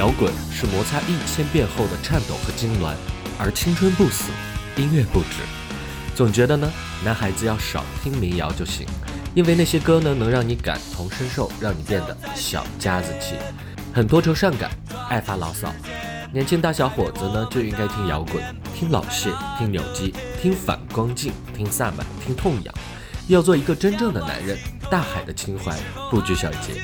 摇滚是摩擦一千遍后的颤抖和痉挛，而青春不死，音乐不止。总觉得呢，男孩子要少听民谣就行，因为那些歌呢，能让你感同身受，让你变得小家子气，很多愁善感，爱发牢骚。年轻大小伙子呢，就应该听摇滚，听老谢，听扭机，听反光镜，听萨满，听痛痒。要做一个真正的男人，大海的情怀不拘小节。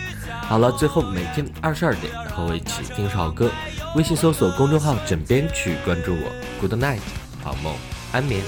好了，最后每天二十二点和我一起听首好歌，微信搜索公众号“枕边曲”，关注我。Good night，好梦，安眠。